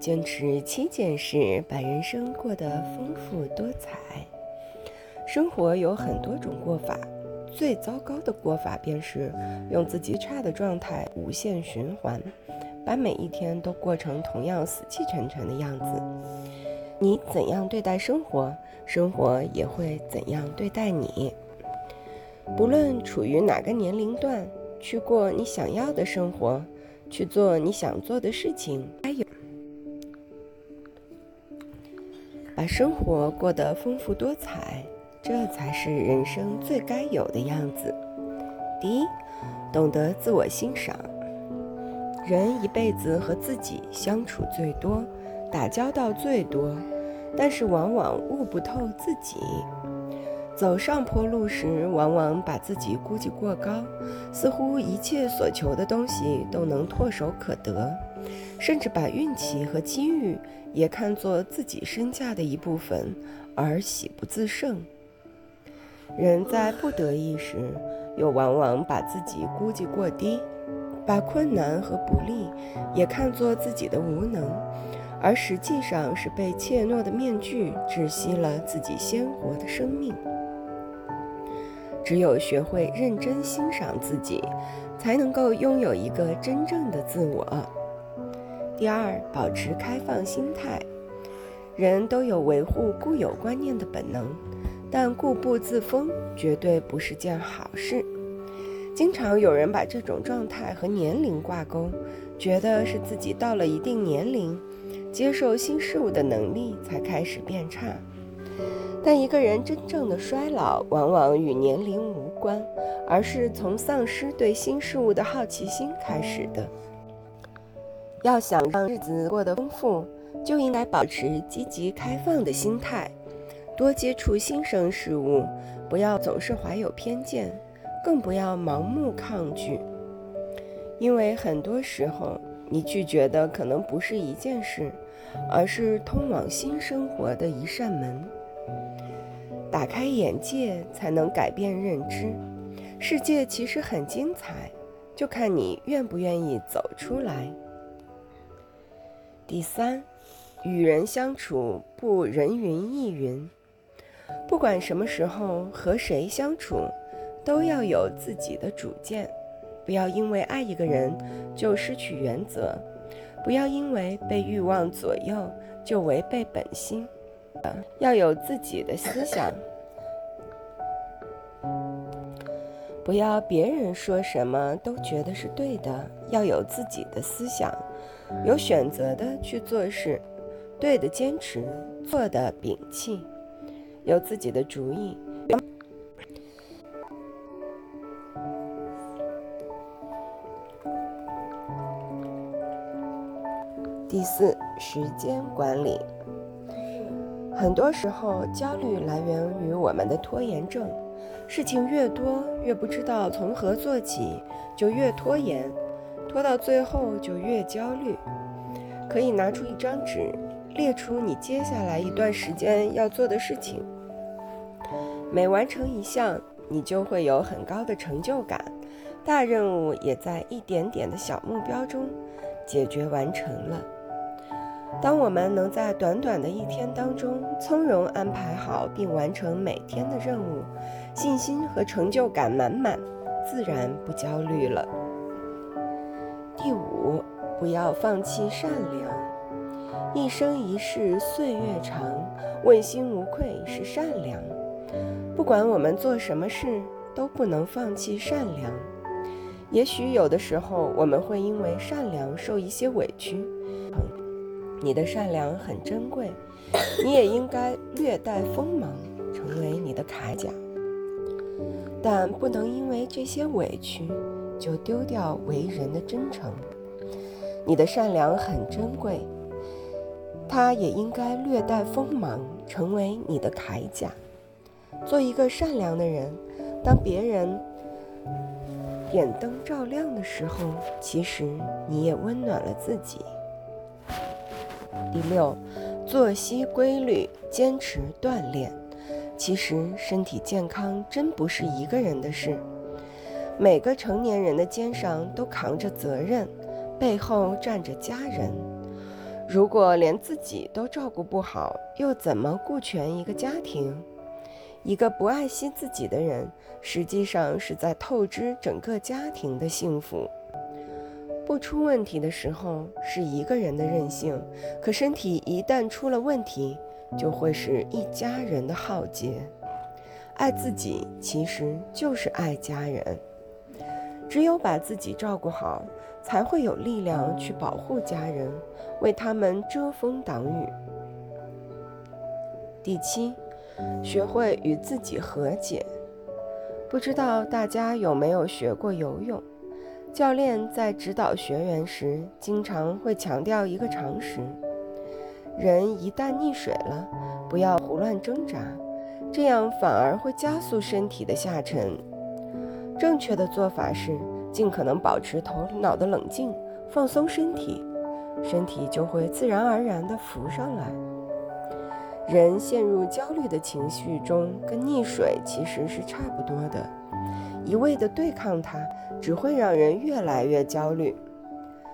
坚持七件事，把人生过得丰富多彩。生活有很多种过法，最糟糕的过法便是用自己差的状态无限循环，把每一天都过成同样死气沉沉的样子。你怎样对待生活，生活也会怎样对待你。不论处于哪个年龄段，去过你想要的生活。去做你想做的事情，还有把生活过得丰富多彩，这才是人生最该有的样子。第一，懂得自我欣赏。人一辈子和自己相处最多，打交道最多，但是往往悟不透自己。走上坡路时，往往把自己估计过高，似乎一切所求的东西都能唾手可得，甚至把运气和机遇也看作自己身价的一部分，而喜不自胜。人在不得意时，又往往把自己估计过低，把困难和不利也看作自己的无能，而实际上是被怯懦的面具窒息了自己鲜活的生命。只有学会认真欣赏自己，才能够拥有一个真正的自我。第二，保持开放心态。人都有维护固有观念的本能，但固步自封绝对不是件好事。经常有人把这种状态和年龄挂钩，觉得是自己到了一定年龄，接受新事物的能力才开始变差。但一个人真正的衰老，往往与年龄无关，而是从丧失对新事物的好奇心开始的。要想让日子过得丰富，就应该保持积极开放的心态，多接触新生事物，不要总是怀有偏见，更不要盲目抗拒。因为很多时候，你拒绝的可能不是一件事，而是通往新生活的一扇门。打开眼界，才能改变认知。世界其实很精彩，就看你愿不愿意走出来。第三，与人相处不人云亦云。不管什么时候和谁相处，都要有自己的主见。不要因为爱一个人就失去原则，不要因为被欲望左右就违背本心。要有自己的思想，不要别人说什么都觉得是对的。要有自己的思想，有选择的去做事，对的坚持，错的摒弃，有自己的主意。第四，时间管理。很多时候，焦虑来源于我们的拖延症。事情越多，越不知道从何做起，就越拖延，拖到最后就越焦虑。可以拿出一张纸，列出你接下来一段时间要做的事情。每完成一项，你就会有很高的成就感，大任务也在一点点的小目标中解决完成了。当我们能在短短的一天当中从容安排好并完成每天的任务，信心和成就感满满，自然不焦虑了。第五，不要放弃善良。一生一世，岁月长，问心无愧是善良。不管我们做什么事，都不能放弃善良。也许有的时候，我们会因为善良受一些委屈。你的善良很珍贵，你也应该略带锋芒，成为你的铠甲。但不能因为这些委屈，就丢掉为人的真诚。你的善良很珍贵，它也应该略带锋芒，成为你的铠甲。做一个善良的人，当别人点灯照亮的时候，其实你也温暖了自己。第六，作息规律，坚持锻炼。其实身体健康真不是一个人的事，每个成年人的肩上都扛着责任，背后站着家人。如果连自己都照顾不好，又怎么顾全一个家庭？一个不爱惜自己的人，实际上是在透支整个家庭的幸福。不出问题的时候是一个人的任性，可身体一旦出了问题，就会是一家人的浩劫。爱自己其实就是爱家人，只有把自己照顾好，才会有力量去保护家人，为他们遮风挡雨。第七。学会与自己和解。不知道大家有没有学过游泳？教练在指导学员时，经常会强调一个常识：人一旦溺水了，不要胡乱挣扎，这样反而会加速身体的下沉。正确的做法是尽可能保持头脑的冷静，放松身体，身体就会自然而然地浮上来。人陷入焦虑的情绪中，跟溺水其实是差不多的。一味的对抗它，只会让人越来越焦虑。